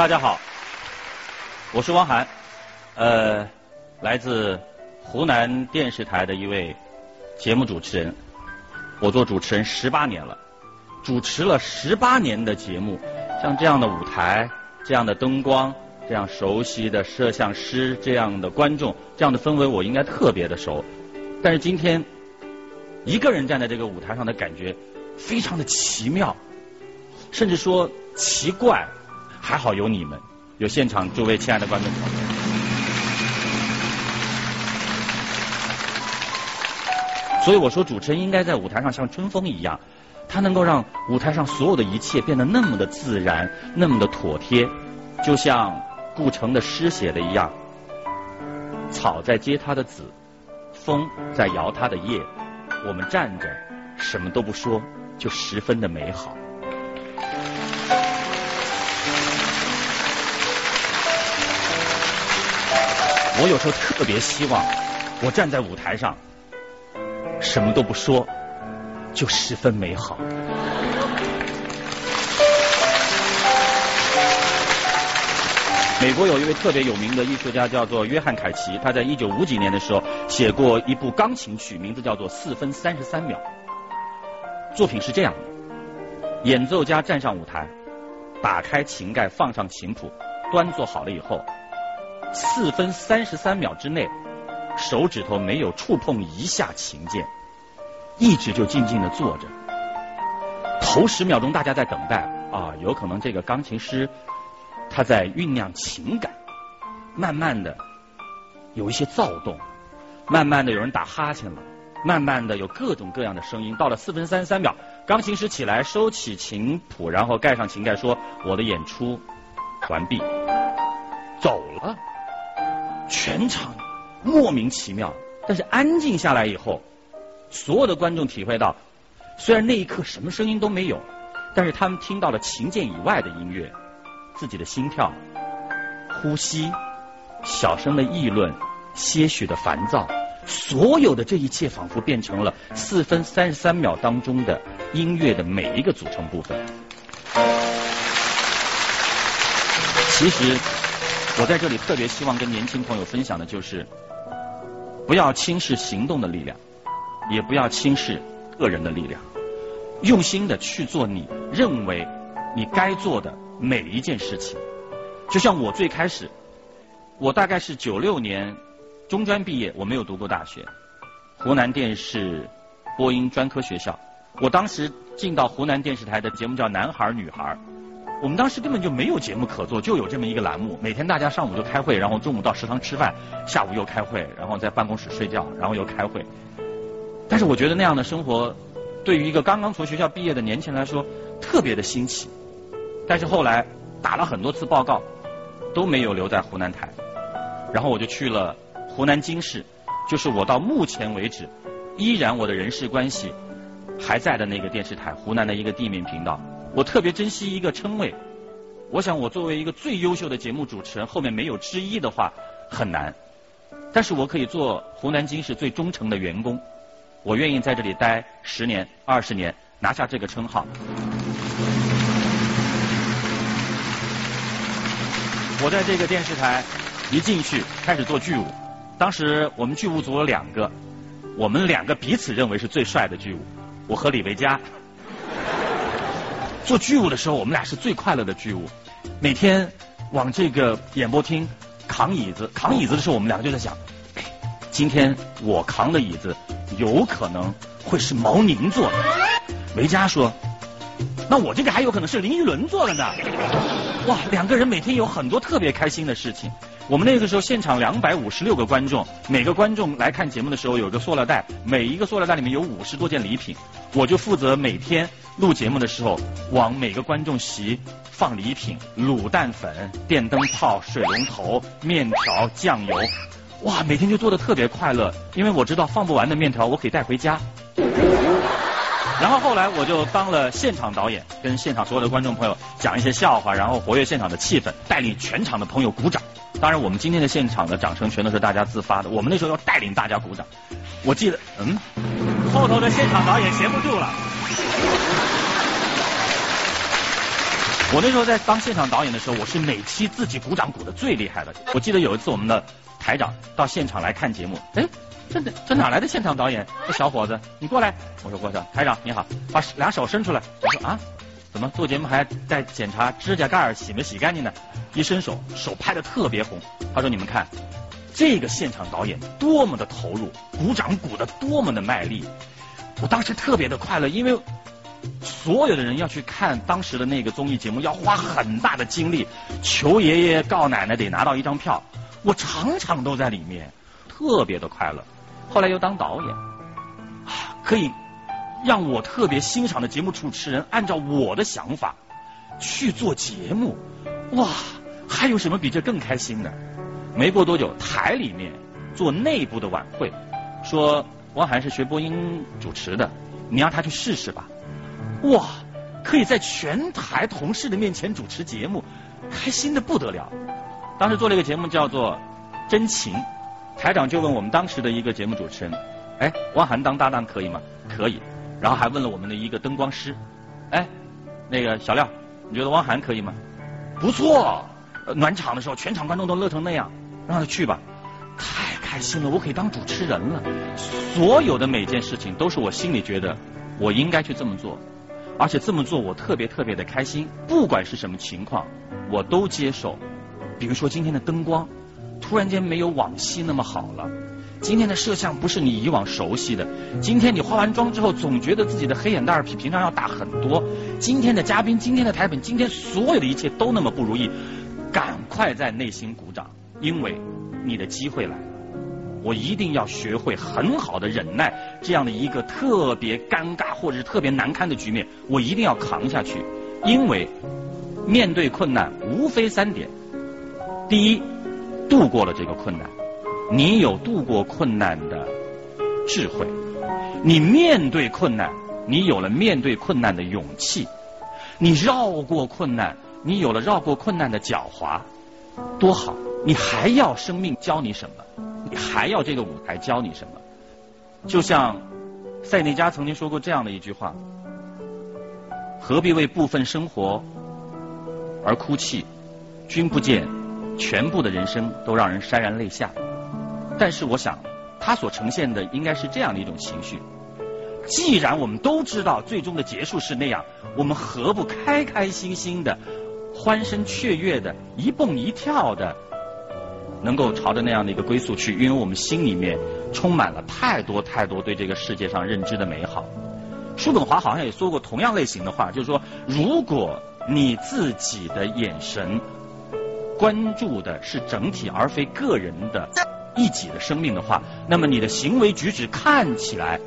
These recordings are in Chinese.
大家好，我是汪涵，呃，来自湖南电视台的一位节目主持人。我做主持人十八年了，主持了十八年的节目，像这样的舞台、这样的灯光、这样熟悉的摄像师、这样的观众、这样的氛围，我应该特别的熟。但是今天一个人站在这个舞台上的感觉非常的奇妙，甚至说奇怪。还好有你们，有现场诸位亲爱的观众朋友。所以我说，主持人应该在舞台上像春风一样，他能够让舞台上所有的一切变得那么的自然，那么的妥帖，就像顾城的诗写的一样：草在接它的籽，风在摇它的叶，我们站着什么都不说，就十分的美好。我有时候特别希望，我站在舞台上，什么都不说，就十分美好。美国有一位特别有名的艺术家叫做约翰凯奇，他在一九五几年的时候写过一部钢琴曲，名字叫做《四分三十三秒》。作品是这样的：演奏家站上舞台，打开琴盖，放上琴谱，端坐好了以后。四分三十三秒之内，手指头没有触碰一下琴键，一直就静静的坐着。头十秒钟大家在等待啊，有可能这个钢琴师他在酝酿情感。慢慢的有一些躁动，慢慢的有人打哈欠了，慢慢的有各种各样的声音。到了四分三十三秒，钢琴师起来收起琴谱，然后盖上琴盖，说：“我的演出完毕，走了。”全场莫名其妙，但是安静下来以后，所有的观众体会到，虽然那一刻什么声音都没有，但是他们听到了琴键以外的音乐，自己的心跳、呼吸、小声的议论、些许的烦躁，所有的这一切仿佛变成了四分三十三秒当中的音乐的每一个组成部分。其实。我在这里特别希望跟年轻朋友分享的就是，不要轻视行动的力量，也不要轻视个人的力量，用心的去做你认为你该做的每一件事情。就像我最开始，我大概是九六年中专毕业，我没有读过大学，湖南电视播音专科学校，我当时进到湖南电视台的节目叫《男孩女孩》。我们当时根本就没有节目可做，就有这么一个栏目，每天大家上午就开会，然后中午到食堂吃饭，下午又开会，然后在办公室睡觉，然后又开会。但是我觉得那样的生活，对于一个刚刚从学校毕业的年轻人来说，特别的新奇。但是后来打了很多次报告，都没有留在湖南台，然后我就去了湖南经视，就是我到目前为止依然我的人事关系还在的那个电视台，湖南的一个地面频道。我特别珍惜一个称谓，我想我作为一个最优秀的节目主持人，后面没有之一的话很难。但是我可以做湖南经视最忠诚的员工，我愿意在这里待十年、二十年，拿下这个称号。我在这个电视台一进去开始做剧务，当时我们剧务组有两个，我们两个彼此认为是最帅的剧务，我和李维嘉。做剧务的时候，我们俩是最快乐的剧务。每天往这个演播厅扛椅子，扛椅子的时候，我们两个就在想：今天我扛的椅子有可能会是毛宁坐的。维嘉说：“那我这个还有可能是林依轮坐的呢。”哇，两个人每天有很多特别开心的事情。我们那个时候现场两百五十六个观众，每个观众来看节目的时候有个塑料袋，每一个塑料袋里面有五十多件礼品，我就负责每天录节目的时候往每个观众席放礼品：卤蛋粉、电灯泡、水龙头、面条、酱油。哇，每天就做的特别快乐，因为我知道放不完的面条我可以带回家。然后后来我就当了现场导演，跟现场所有的观众朋友讲一些笑话，然后活跃现场的气氛，带领全场的朋友鼓掌。当然，我们今天的现场的掌声全都是大家自发的。我们那时候要带领大家鼓掌。我记得，嗯，后头的现场导演闲不住了。我那时候在当现场导演的时候，我是每期自己鼓掌鼓的最厉害的。我记得有一次我们的台长到现场来看节目，哎，这这哪来的现场导演？这小伙子，你过来。我说过去。台长你好，把俩手伸出来。我说啊，怎么做节目还在检查指甲盖洗没洗干净呢？一伸手，手拍的特别红。他说你们看，这个现场导演多么的投入，鼓掌鼓的多么的卖力。我当时特别的快乐，因为。所有的人要去看当时的那个综艺节目，要花很大的精力，求爷爷告奶奶得拿到一张票。我场场都在里面，特别的快乐。后来又当导演，可以让我特别欣赏的节目主持人按照我的想法去做节目，哇，还有什么比这更开心的？没过多久，台里面做内部的晚会，说汪涵是学播音主持的，你让他去试试吧。哇，可以在全台同事的面前主持节目，开心的不得了。当时做了一个节目叫做《真情》，台长就问我们当时的一个节目主持人，哎，汪涵当搭档可以吗？可以。然后还问了我们的一个灯光师，哎，那个小廖，你觉得汪涵可以吗？不错。暖场的时候，全场观众都乐成那样，让他去吧。太开心了，我可以当主持人了。所有的每件事情都是我心里觉得我应该去这么做。而且这么做我特别特别的开心，不管是什么情况，我都接受。比如说今天的灯光突然间没有往昔那么好了，今天的摄像不是你以往熟悉的，今天你化完妆之后总觉得自己的黑眼袋比平常要大很多。今天的嘉宾，今天的台本，今天所有的一切都那么不如意，赶快在内心鼓掌，因为你的机会来了。我一定要学会很好的忍耐，这样的一个特别尴尬或者是特别难堪的局面，我一定要扛下去。因为面对困难，无非三点：第一，度过了这个困难，你有度过困难的智慧；你面对困难，你有了面对困难的勇气；你绕过困难，你有了绕过困难的狡猾。多好！你还要生命教你什么？你还要这个舞台教你什么？就像塞内加曾经说过这样的一句话：何必为部分生活而哭泣？君不见，全部的人生都让人潸然泪下。但是我想，他所呈现的应该是这样的一种情绪：既然我们都知道最终的结束是那样，我们何不开开心心的、欢声雀跃的、一蹦一跳的？能够朝着那样的一个归宿去，因为我们心里面充满了太多太多对这个世界上认知的美好。叔本华好像也说过同样类型的话，就是说，如果你自己的眼神关注的是整体而非个人的一己的生命的话，那么你的行为举止看起来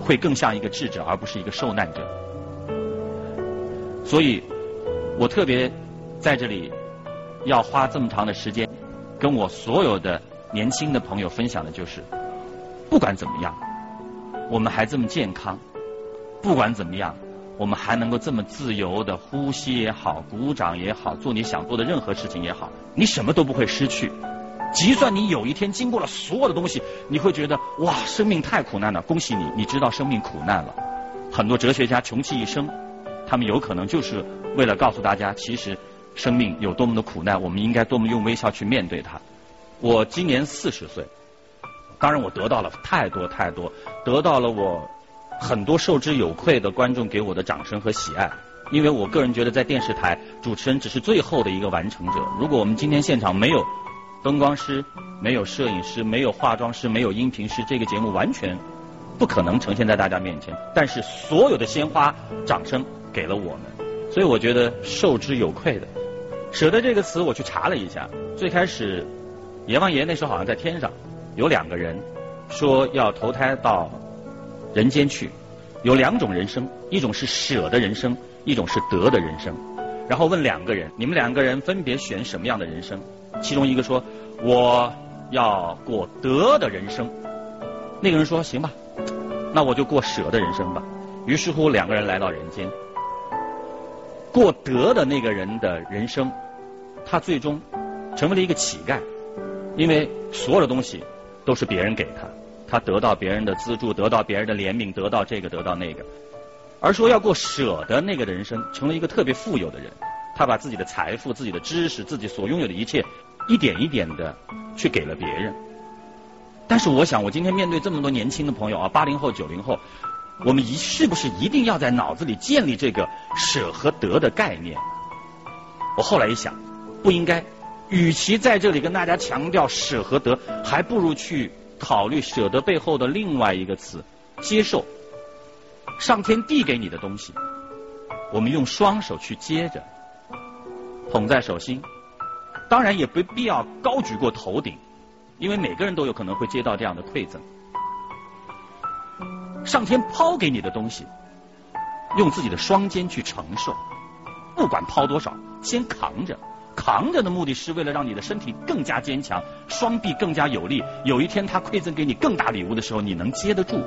会更像一个智者，而不是一个受难者。所以，我特别在这里要花这么长的时间。跟我所有的年轻的朋友分享的就是，不管怎么样，我们还这么健康；不管怎么样，我们还能够这么自由的呼吸也好，鼓掌也好，做你想做的任何事情也好，你什么都不会失去。就算你有一天经过了所有的东西，你会觉得哇，生命太苦难了。恭喜你，你知道生命苦难了。很多哲学家穷其一生，他们有可能就是为了告诉大家，其实。生命有多么的苦难，我们应该多么用微笑去面对它。我今年四十岁，当然我得到了太多太多，得到了我很多受之有愧的观众给我的掌声和喜爱。因为我个人觉得，在电视台，主持人只是最后的一个完成者。如果我们今天现场没有灯光师、没有摄影师、没有化妆师、没有音频师，这个节目完全不可能呈现在大家面前。但是所有的鲜花、掌声给了我们，所以我觉得受之有愧的。舍得这个词，我去查了一下。最开始，阎王爷那时候好像在天上，有两个人说要投胎到人间去，有两种人生，一种是舍的人生，一种是得的人生。然后问两个人，你们两个人分别选什么样的人生？其中一个说我要过得的人生，那个人说行吧，那我就过舍的人生吧。于是乎，两个人来到人间。过德的那个人的人生，他最终成为了一个乞丐，因为所有的东西都是别人给他，他得到别人的资助，得到别人的怜悯，得到这个，得到那个。而说要过舍得那个人生，成了一个特别富有的人。他把自己的财富、自己的知识、自己所拥有的一切，一点一点的去给了别人。但是我想，我今天面对这么多年轻的朋友啊，八零后、九零后，我们一是不是一定要在脑子里建立这个舍和得的概念？我后来一想，不应该。与其在这里跟大家强调舍和得，还不如去考虑舍得背后的另外一个词——接受。上天递给你的东西，我们用双手去接着，捧在手心。当然也不必要高举过头顶，因为每个人都有可能会接到这样的馈赠。上天抛给你的东西，用自己的双肩去承受，不管抛多少，先扛着。扛着的目的是为了让你的身体更加坚强，双臂更加有力。有一天他馈赠给你更大礼物的时候，你能接得住。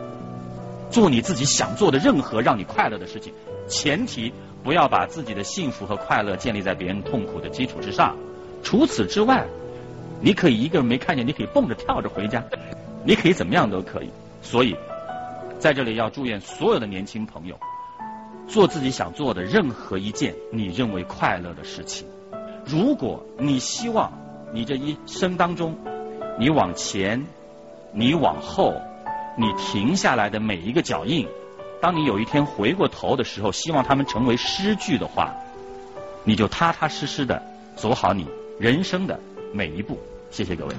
做你自己想做的任何让你快乐的事情，前提不要把自己的幸福和快乐建立在别人痛苦的基础之上。除此之外，你可以一个人没看见，你可以蹦着跳着回家，你可以怎么样都可以。所以，在这里要祝愿所有的年轻朋友，做自己想做的任何一件你认为快乐的事情。如果你希望你这一生当中，你往前，你往后，你停下来的每一个脚印，当你有一天回过头的时候，希望他们成为诗句的话，你就踏踏实实的走好你人生的每一步。谢谢各位。